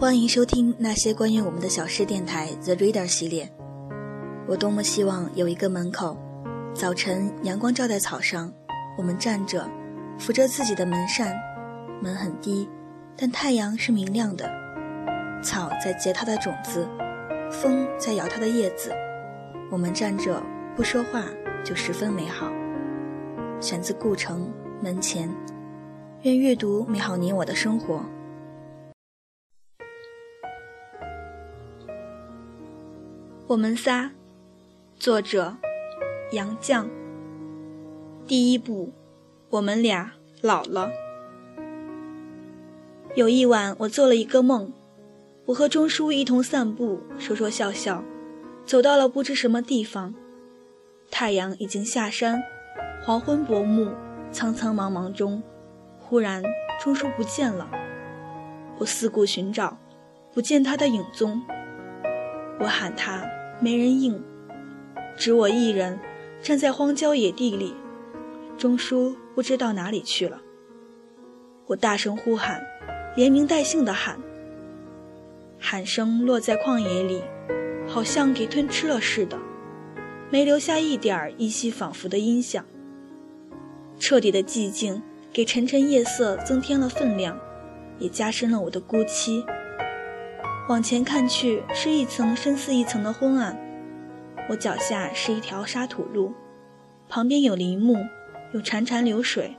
欢迎收听那些关于我们的小事电台 The Reader 系列。我多么希望有一个门口，早晨阳光照在草上，我们站着，扶着自己的门扇，门很低，但太阳是明亮的，草在结它的种子，风在摇它的叶子，我们站着不说话就十分美好。选自顾城门前，愿阅读美好你我的生活。我们仨，作者杨绛。第一部，我们俩老了。有一晚，我做了一个梦，我和钟书一同散步，说说笑笑，走到了不知什么地方。太阳已经下山，黄昏薄暮，苍苍茫茫中，忽然钟书不见了。我四顾寻找，不见他的影踪。我喊他。没人应，只我一人站在荒郊野地里。钟书不知道哪里去了。我大声呼喊，连名带姓的喊。喊声落在旷野里，好像给吞吃了似的，没留下一点儿依稀仿佛的音响。彻底的寂静给沉沉夜色增添了分量，也加深了我的孤凄。往前看去，是一层深似一层的昏暗。我脚下是一条沙土路，旁边有林木，有潺潺流水，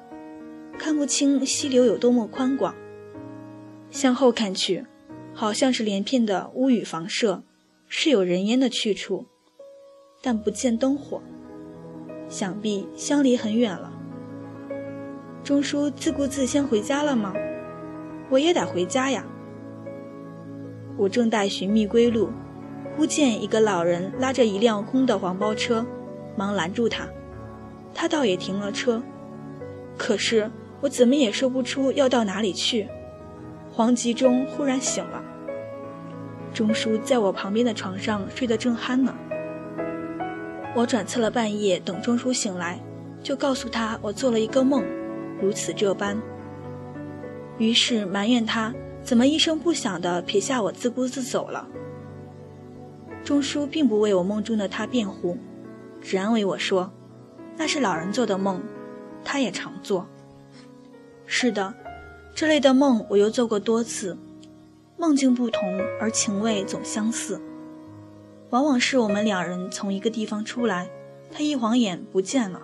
看不清溪流有多么宽广。向后看去，好像是连片的屋宇房舍，是有人烟的去处，但不见灯火，想必相离很远了。钟书自顾自先回家了吗？我也得回家呀。我正待寻觅归路，忽见一个老人拉着一辆空的黄包车，忙拦住他。他倒也停了车，可是我怎么也说不出要到哪里去。黄吉中忽然醒了，钟叔在我旁边的床上睡得正酣呢。我转侧了半夜，等钟叔醒来，就告诉他我做了一个梦，如此这般。于是埋怨他。怎么一声不响地撇下我，自顾自走了？钟书并不为我梦中的他辩护，只安慰我说：“那是老人做的梦，他也常做。”是的，这类的梦我又做过多次，梦境不同，而情味总相似。往往是我们两人从一个地方出来，他一晃眼不见了，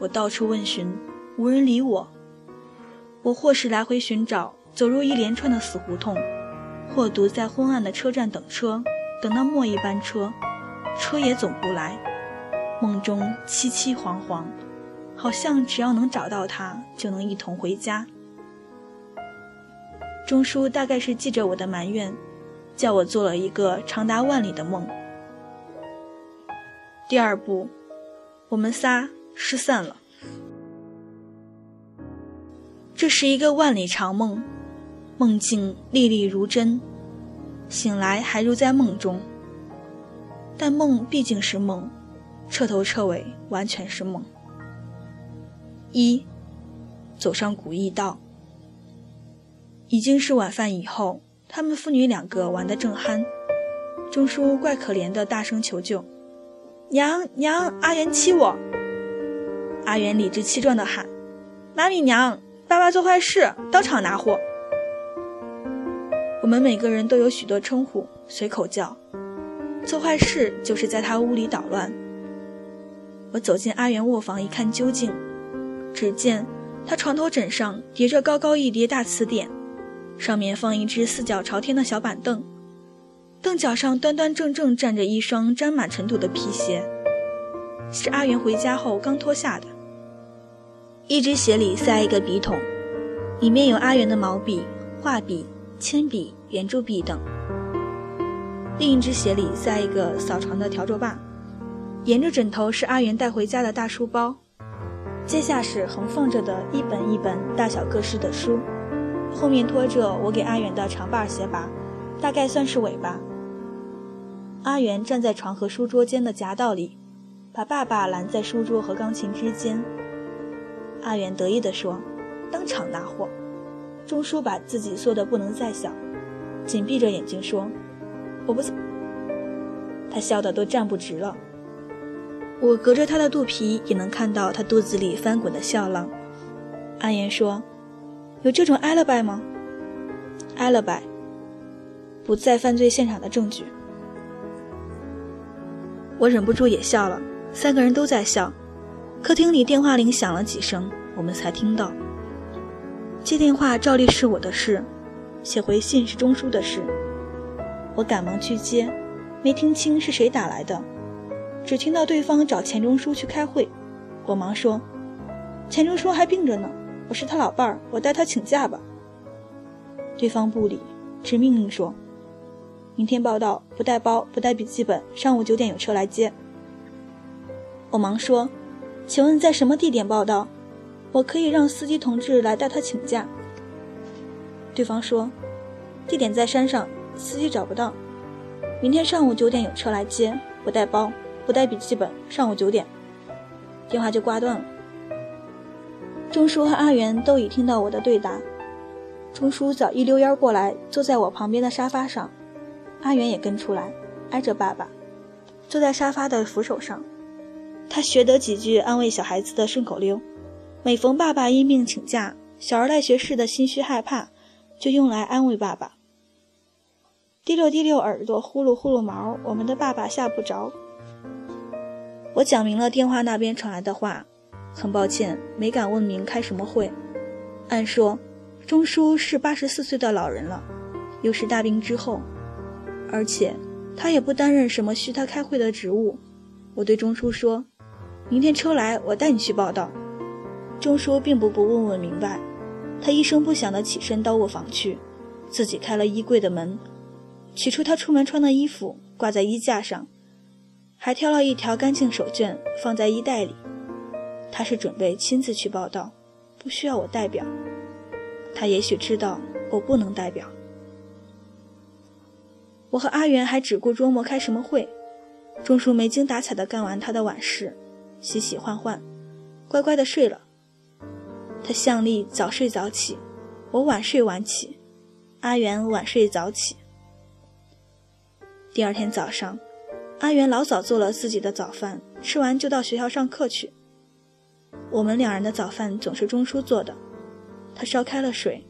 我到处问询，无人理我。我或是来回寻找。走入一连串的死胡同，或独在昏暗的车站等车，等到末一班车，车也总不来。梦中凄凄惶惶，好像只要能找到他，就能一同回家。钟书大概是记着我的埋怨，叫我做了一个长达万里的梦。第二步，我们仨失散了。这是一个万里长梦。梦境历历如真，醒来还如在梦中。但梦毕竟是梦，彻头彻尾完全是梦。一，走上古驿道，已经是晚饭以后，他们父女两个玩得正酣。钟书怪可怜的，大声求救：“娘娘，阿元欺我！”阿元理直气壮地喊：“哪里娘？爸爸做坏事，当场拿货。”我们每个人都有许多称呼，随口叫。做坏事就是在他屋里捣乱。我走进阿元卧房一看究竟，只见他床头枕上叠着高高一叠大词典，上面放一只四脚朝天的小板凳，凳脚上端端正正站着一双沾满尘土的皮鞋，是阿元回家后刚脱下的。一只鞋里塞一个笔筒，里面有阿元的毛笔、画笔。铅笔、圆珠笔等。另一只鞋里塞一个扫床的笤帚把，沿着枕头是阿元带回家的大书包，接下是横放着的一本一本大小各式的书，后面拖着我给阿元的长把鞋拔，大概算是尾巴。阿元站在床和书桌间的夹道里，把爸爸拦在书桌和钢琴之间。阿元得意地说：“当场拿货。”钟书把自己缩得不能再小，紧闭着眼睛说：“我不。”他笑得都站不直了。我隔着他的肚皮也能看到他肚子里翻滚的笑浪。阿言说：“有这种 alibi 吗？alibi，不在犯罪现场的证据。”我忍不住也笑了，三个人都在笑。客厅里电话铃响了几声，我们才听到。接电话照例是我的事，写回信是钟书的事。我赶忙去接，没听清是谁打来的，只听到对方找钱钟书去开会。我忙说：“钱钟书还病着呢，我是他老伴儿，我代他请假吧。”对方不理，只命令说：“明天报道，不带包，不带笔记本，上午九点有车来接。”我忙说：“请问在什么地点报道？”我可以让司机同志来带他请假。对方说，地点在山上，司机找不到。明天上午九点有车来接，不带包，不带笔记本，上午九点。电话就挂断了。钟叔和阿元都已听到我的对答。钟叔早一溜烟过来，坐在我旁边的沙发上。阿元也跟出来，挨着爸爸，坐在沙发的扶手上。他学得几句安慰小孩子的顺口溜。每逢爸爸因病请假，小儿赖学士的心虚害怕，就用来安慰爸爸。滴溜滴溜耳朵，呼噜呼噜毛，我们的爸爸吓不着。我讲明了电话那边传来的话，很抱歉没敢问明开什么会。按说，钟叔是八十四岁的老人了，又是大病之后，而且他也不担任什么需他开会的职务。我对钟叔说：“明天车来，我带你去报道。”钟叔并不不问问明白，他一声不响地起身到卧房去，自己开了衣柜的门，取出他出门穿的衣服挂在衣架上，还挑了一条干净手绢放在衣袋里。他是准备亲自去报道，不需要我代表。他也许知道我不能代表。我和阿元还只顾琢磨开什么会，钟叔没精打采地干完他的晚事，洗洗换换，乖乖地睡了。他向丽早睡早起，我晚睡晚起，阿元晚睡早起。第二天早上，阿元老早做了自己的早饭，吃完就到学校上课去。我们两人的早饭总是钟叔做的，他烧开了水，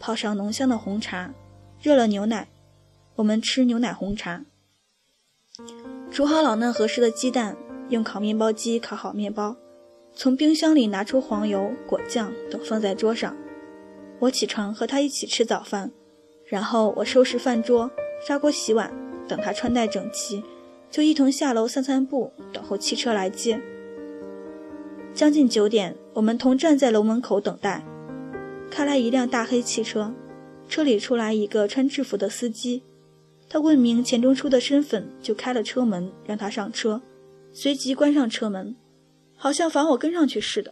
泡上浓香的红茶，热了牛奶，我们吃牛奶红茶。煮好老嫩合适的鸡蛋，用烤面包机烤好面包。从冰箱里拿出黄油、果酱等放在桌上，我起床和他一起吃早饭，然后我收拾饭桌、刷锅洗碗，等他穿戴整齐，就一同下楼散散步，等候汽车来接。将近九点，我们同站在楼门口等待，开来一辆大黑汽车，车里出来一个穿制服的司机，他问明钱钟书的身份，就开了车门让他上车，随即关上车门。好像罚我跟上去似的。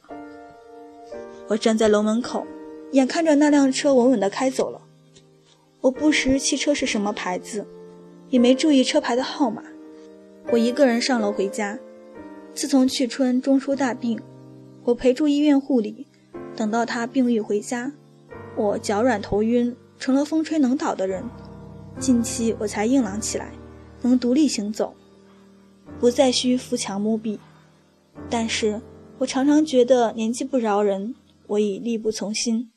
我站在楼门口，眼看着那辆车稳稳地开走了。我不识汽车是什么牌子，也没注意车牌的号码。我一个人上楼回家。自从去春中叔大病，我陪住医院护理，等到他病愈回家，我脚软头晕，成了风吹能倒的人。近期我才硬朗起来，能独立行走，不再需扶墙摸壁。但是我常常觉得年纪不饶人，我已力不从心。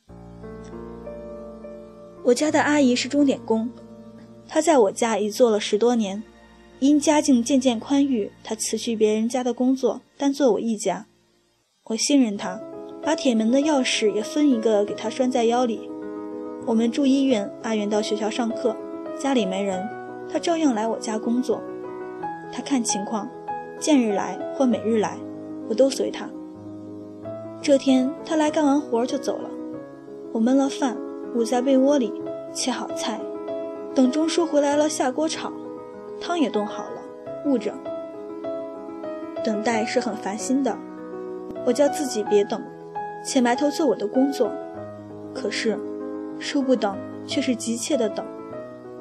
我家的阿姨是钟点工，她在我家已做了十多年，因家境渐渐宽裕，她辞去别人家的工作，单做我一家。我信任她，把铁门的钥匙也分一个给她拴在腰里。我们住医院，阿元到学校上课，家里没人，她照样来我家工作。她看情况，见日来或每日来。我都随他。这天他来干完活就走了，我焖了饭，捂在被窝里，切好菜，等钟叔回来了下锅炒，汤也炖好了，捂着。等待是很烦心的，我叫自己别等，且埋头做我的工作。可是，叔不等，却是急切的等，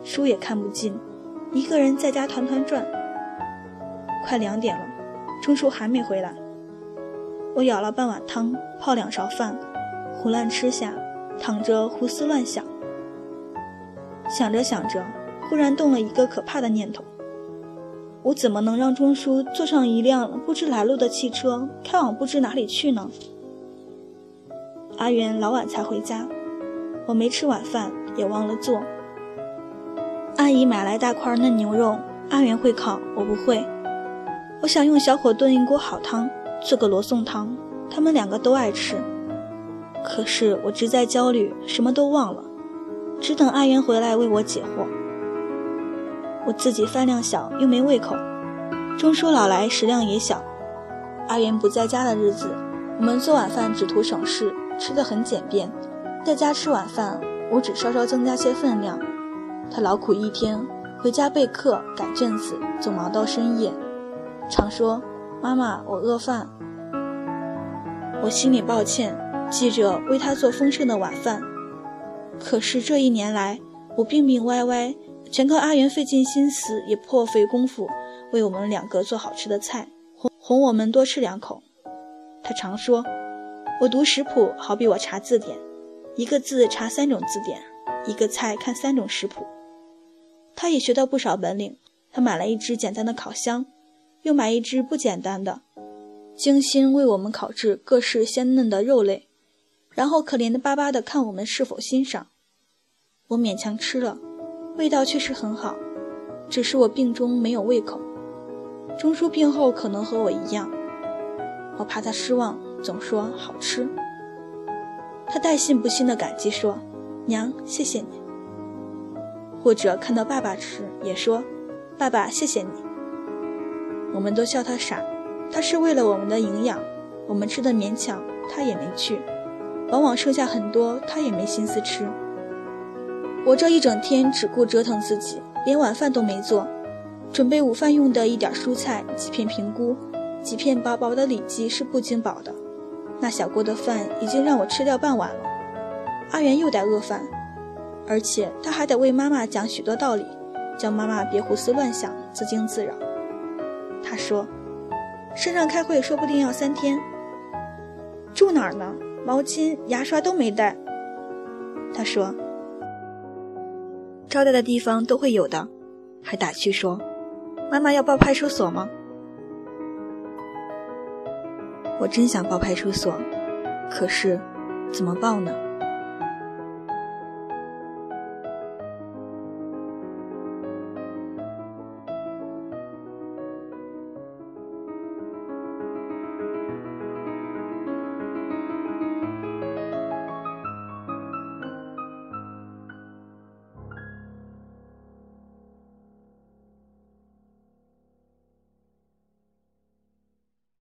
书也看不进，一个人在家团团转。快两点了，钟叔还没回来。我舀了半碗汤，泡两勺饭，胡乱吃下，躺着胡思乱想。想着想着，忽然动了一个可怕的念头：我怎么能让钟叔坐上一辆不知来路的汽车，开往不知哪里去呢？阿元老晚才回家，我没吃晚饭，也忘了做。阿姨买来大块嫩牛肉，阿元会烤，我不会。我想用小火炖一锅好汤，做个罗宋汤，他们两个都爱吃。可是我直在焦虑，什么都忘了，只等阿元回来为我解惑。我自己饭量小，又没胃口。钟叔老来食量也小。阿元不在家的日子，我们做晚饭只图省事，吃的很简便。在家吃晚饭，我只稍稍增加些分量。他劳苦一天，回家备课、改卷子，总忙到深夜，常说：“妈妈，我饿饭。”我心里抱歉，记着为他做丰盛的晚饭。可是这一年来，我病病歪歪，全靠阿元费尽心思，也破费功夫为我们两个做好吃的菜，哄哄我们多吃两口。他常说：“我读食谱，好比我查字典，一个字查三种字典，一个菜看三种食谱。”他也学到不少本领。他买了一只简单的烤箱，又买一只不简单的，精心为我们烤制各式鲜嫩的肉类，然后可怜的巴巴地看我们是否欣赏。我勉强吃了，味道确实很好，只是我病中没有胃口。钟叔病后可能和我一样，我怕他失望，总说好吃。他带信不信的感激说：“娘，谢谢你。”或者看到爸爸吃，也说：“爸爸，谢谢你。”我们都笑他傻，他是为了我们的营养，我们吃的勉强，他也没去，往往剩下很多，他也没心思吃。我这一整天只顾折腾自己，连晚饭都没做，准备午饭用的一点蔬菜，几片平菇，几片薄薄的里脊是不经饱的。那小锅的饭已经让我吃掉半碗了，阿元又得饿饭。而且他还得为妈妈讲许多道理，叫妈妈别胡思乱想、自惊自扰。他说：“山上开会说不定要三天，住哪儿呢？毛巾、牙刷都没带。”他说：“招待的地方都会有的。”还打趣说：“妈妈要报派出所吗？”我真想报派出所，可是怎么报呢？